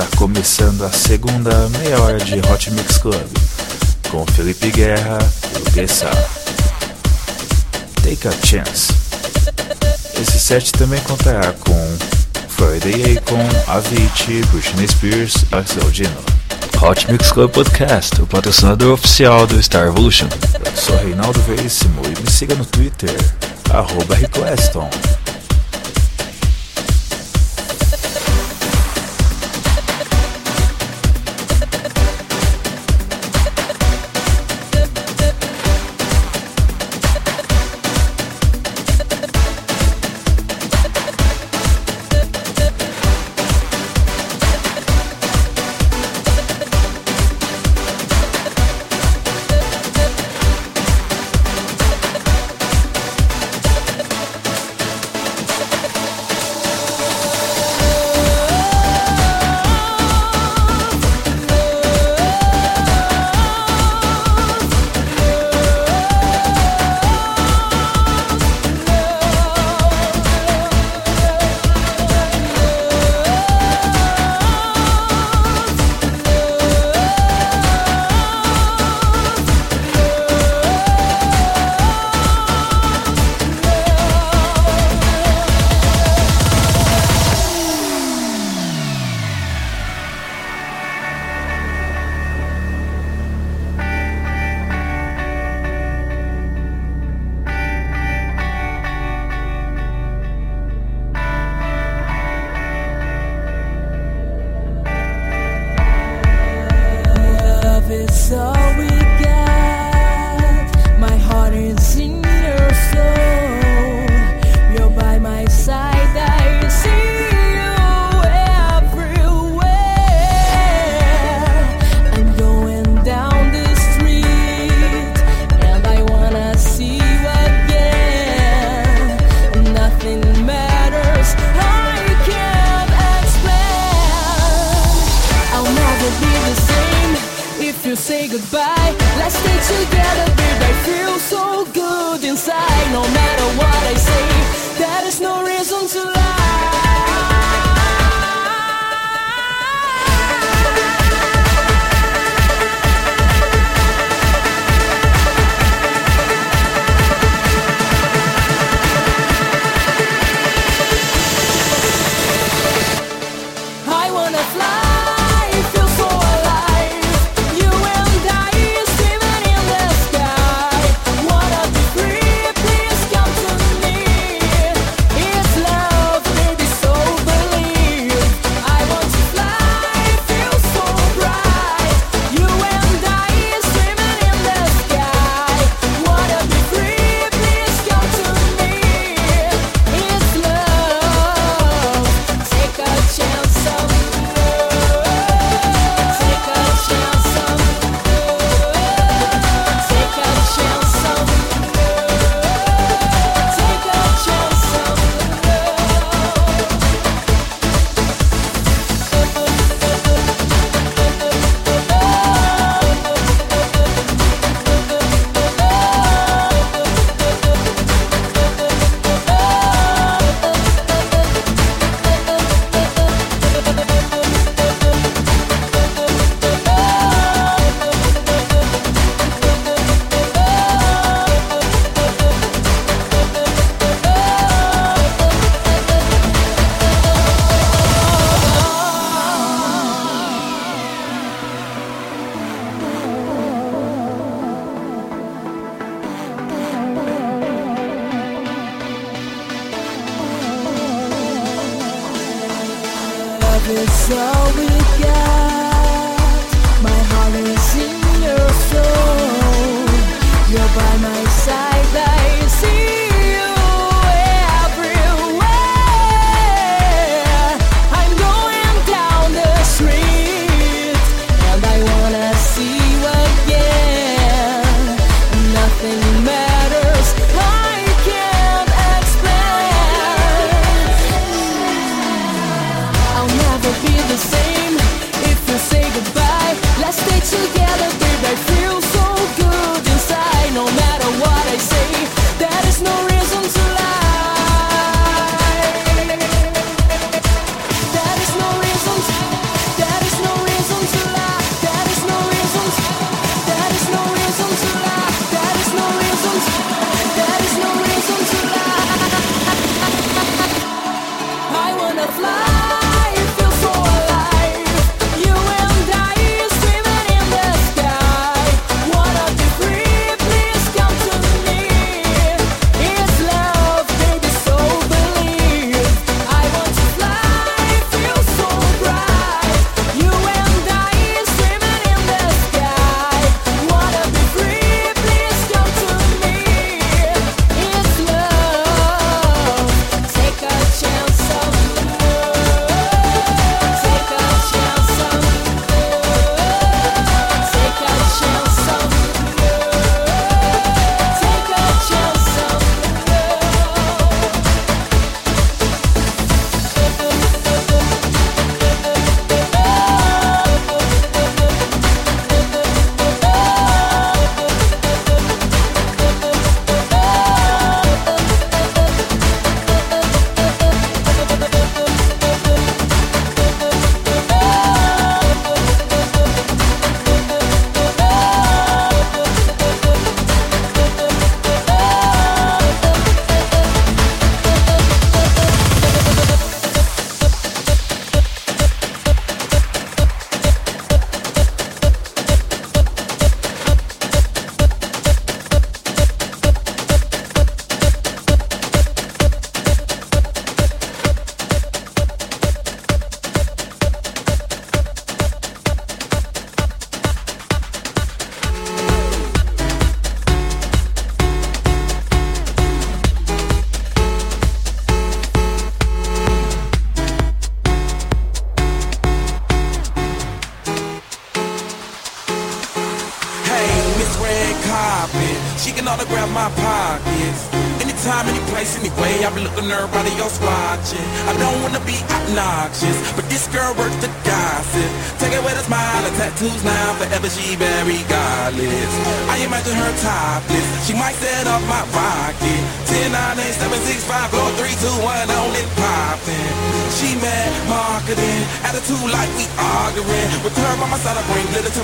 Está começando a segunda meia hora de Hot Mix Club com Felipe Guerra e o Guessa. Take a Chance. Esse set também contará com Friday Akon, Avicii, Britney Spears, Axel Dino. Hot Mix Club Podcast, o patrocinador oficial do Star Evolution. Eu sou Reinaldo Veríssimo e me siga no Twitter, arroba Requeston.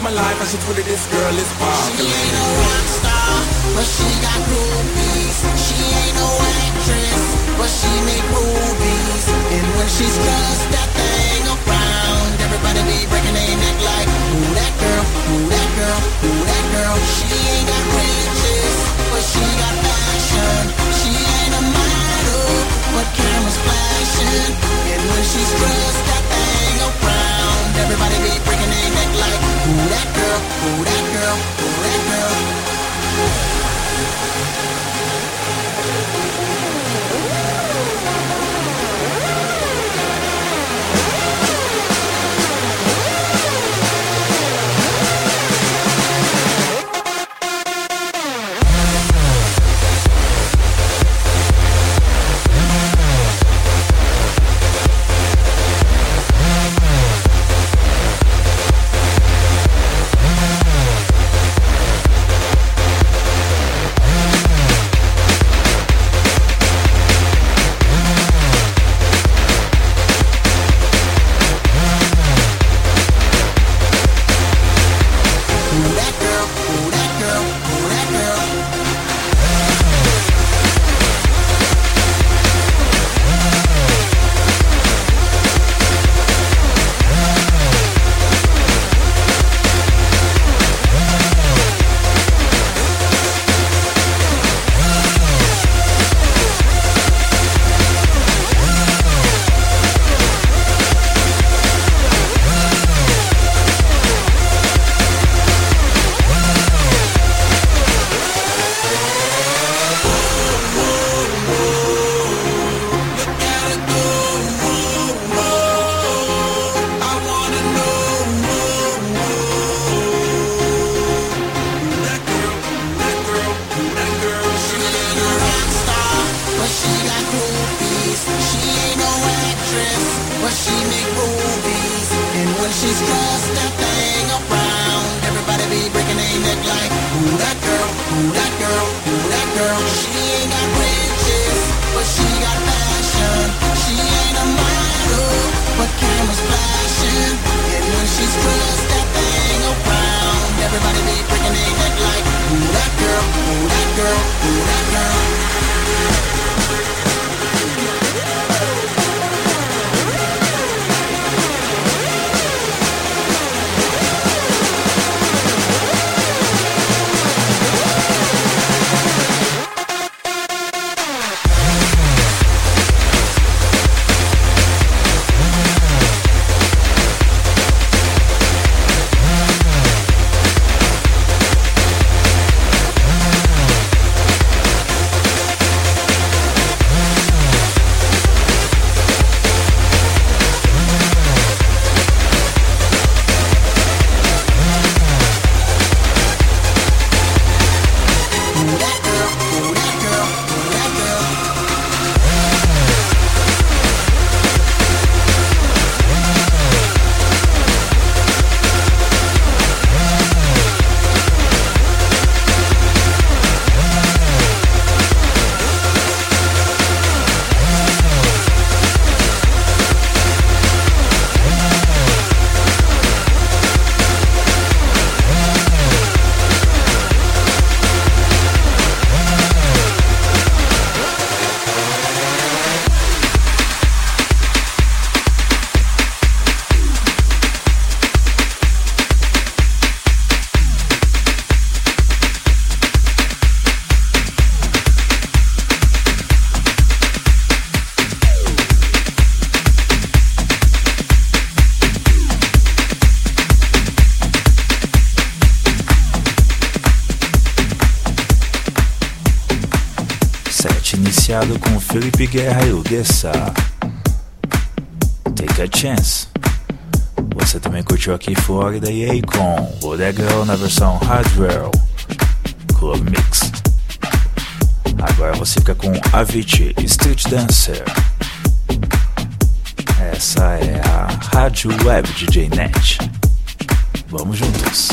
my life, and she put it. this girl is sparkling. She ain't a rock star, but she got groupies. She ain't no actress, but she make movies. And when she's just that thing around, everybody be breaking their neck like, who that girl, who that girl, who that girl. She ain't got riches, but she got fashion. She ain't a model, but cameras flashing. And when she's just that thing around. Everybody be breaking their neck like, who that girl, who that girl, who that girl. Well, she make movies, and when she's cast that thing around, everybody be breaking their neck like, who that girl, who that girl, who that girl? She ain't got riches, but she got fashion. She ain't a model, but cameras flashing. And when she's cast that thing around, everybody be breaking their neck like, who that girl, who that girl? Credenciado com Felipe Guerra e o Guessa. Take a Chance. Você também curtiu aqui Florida e Akon, Bodegão na versão Hardware, Club Mix. Agora você fica com Avicii Street Dancer. Essa é a Rádio Web DJ Net. Vamos juntos.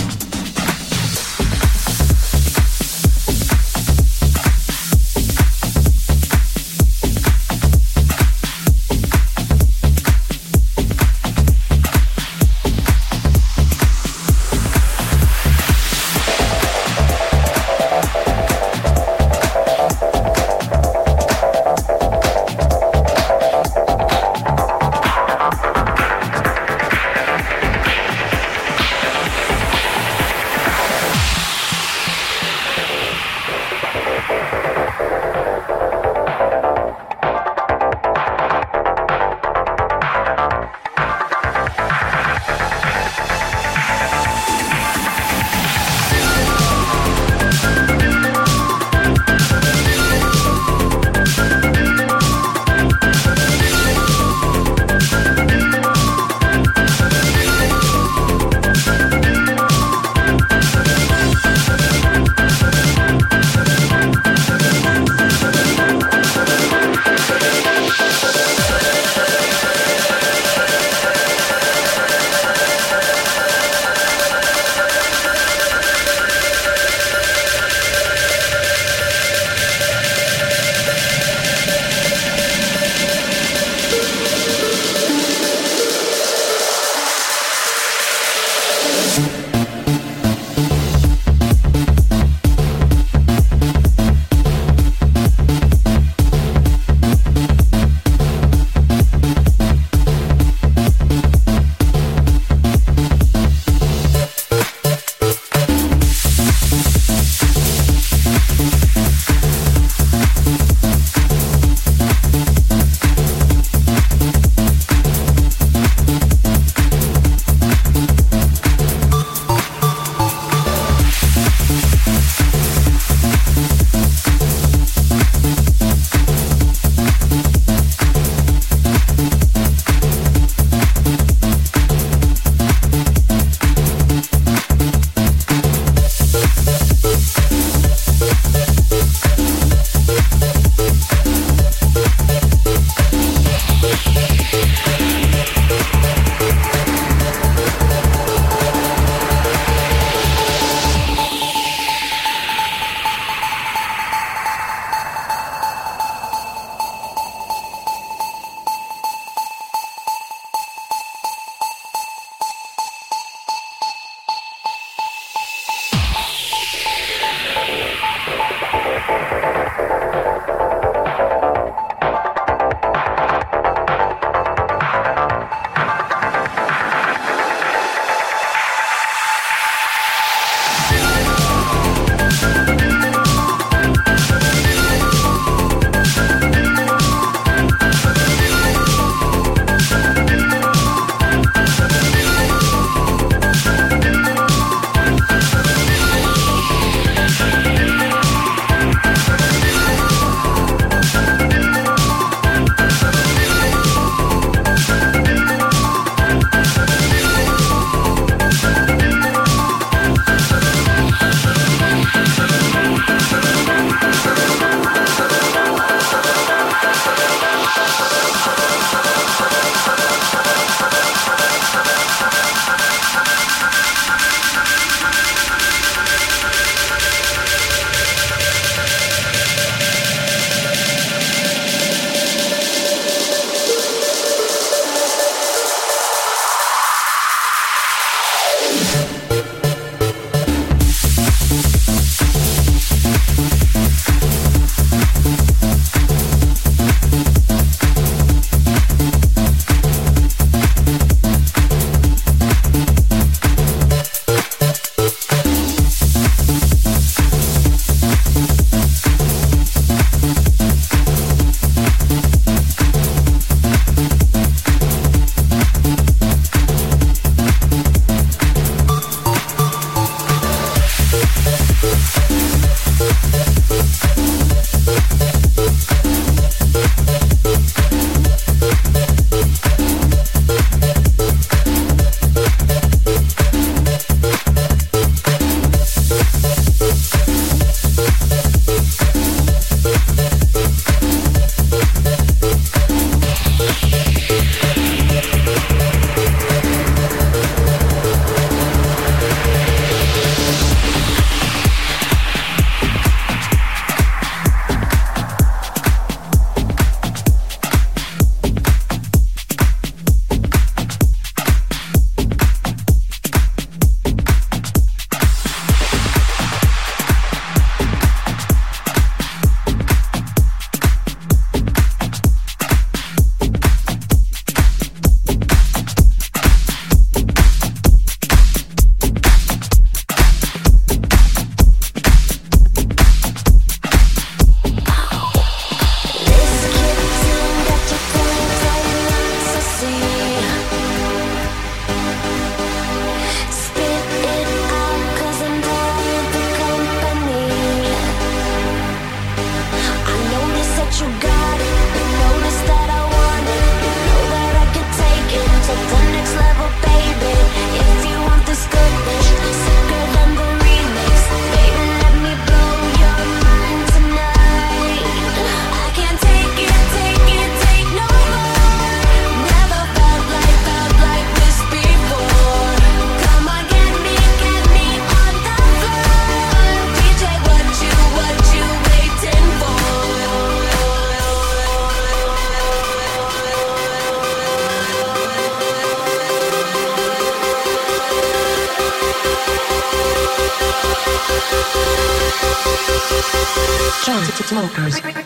Guys.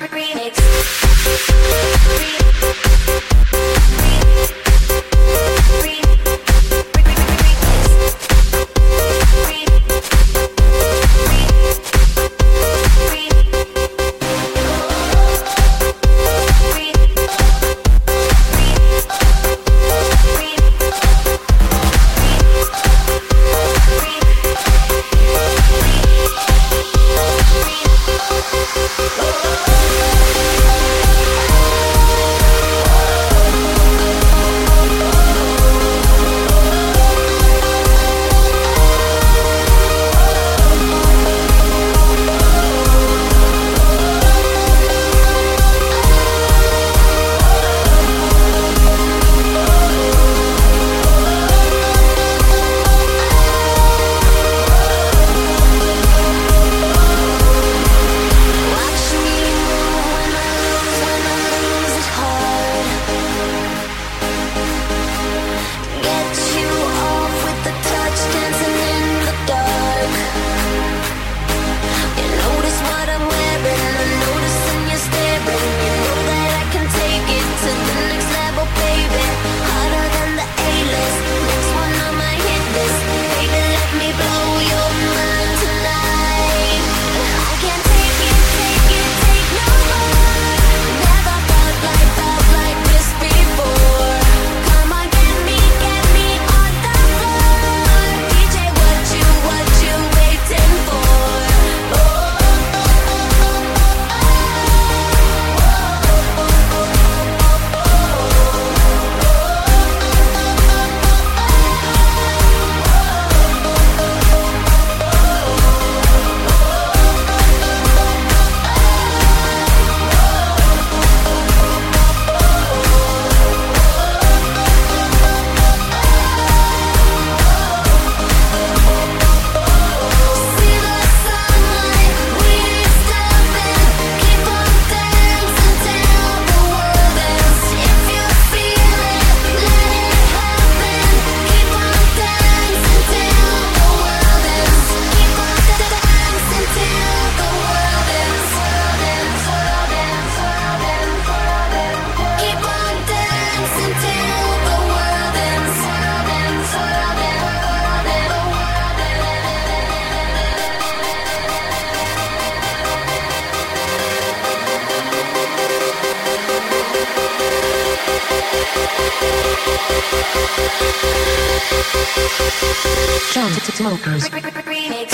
Jump to smokers. Remix.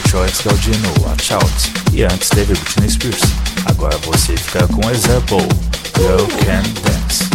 Curtiu Alex Galdino, Watch Out. E antes teve Britney Spears. Agora você fica com Example, Girl Can Dance.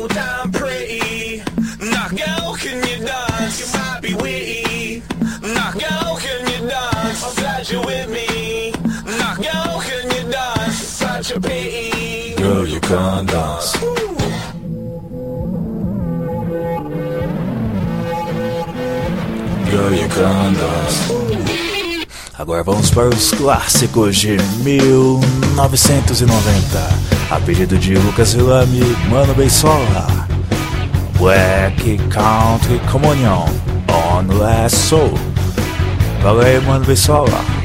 hold pretty. Knock out, can you dance? You might be witty. Knock out, can you dance? I'm glad you're with me. Knock out, can you dance? It's such a pity. Girl, you can't dance. Girl, you can't dance. Agora vamos para os clássicos de 1990 apelido de Lucas Villame, Mano Beisola, Black Country Communion, On Last Soul. Valeu aí, Mano Beisola.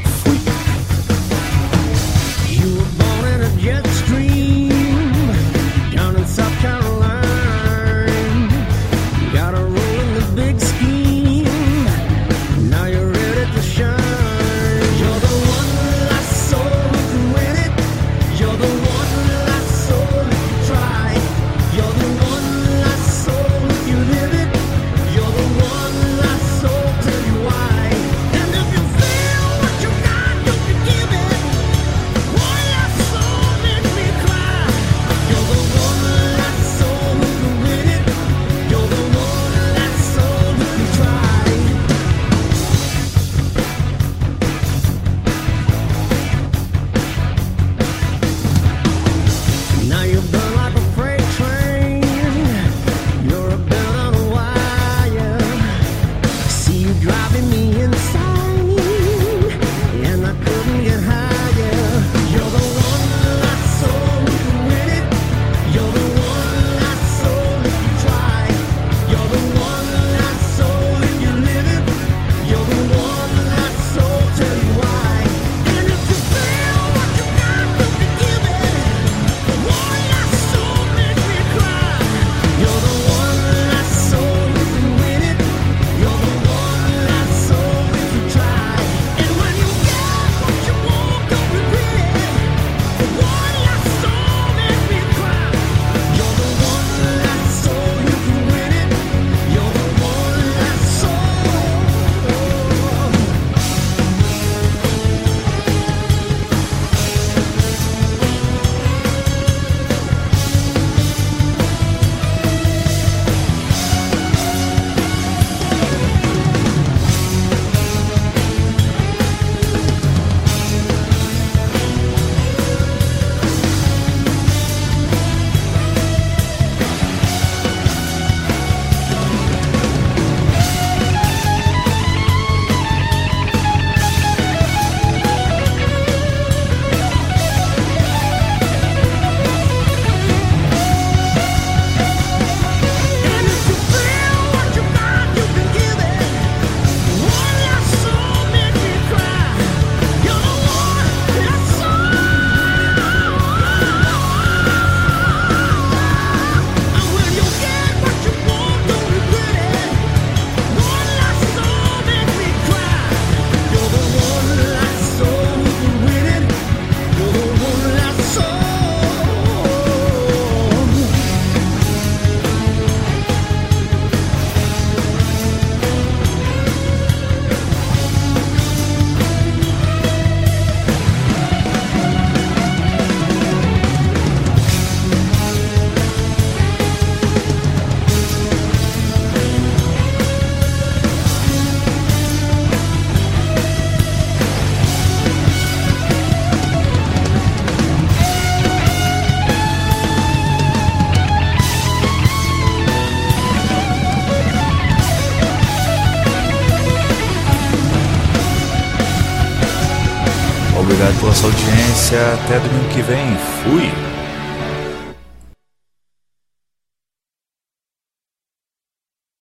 até domingo que vem.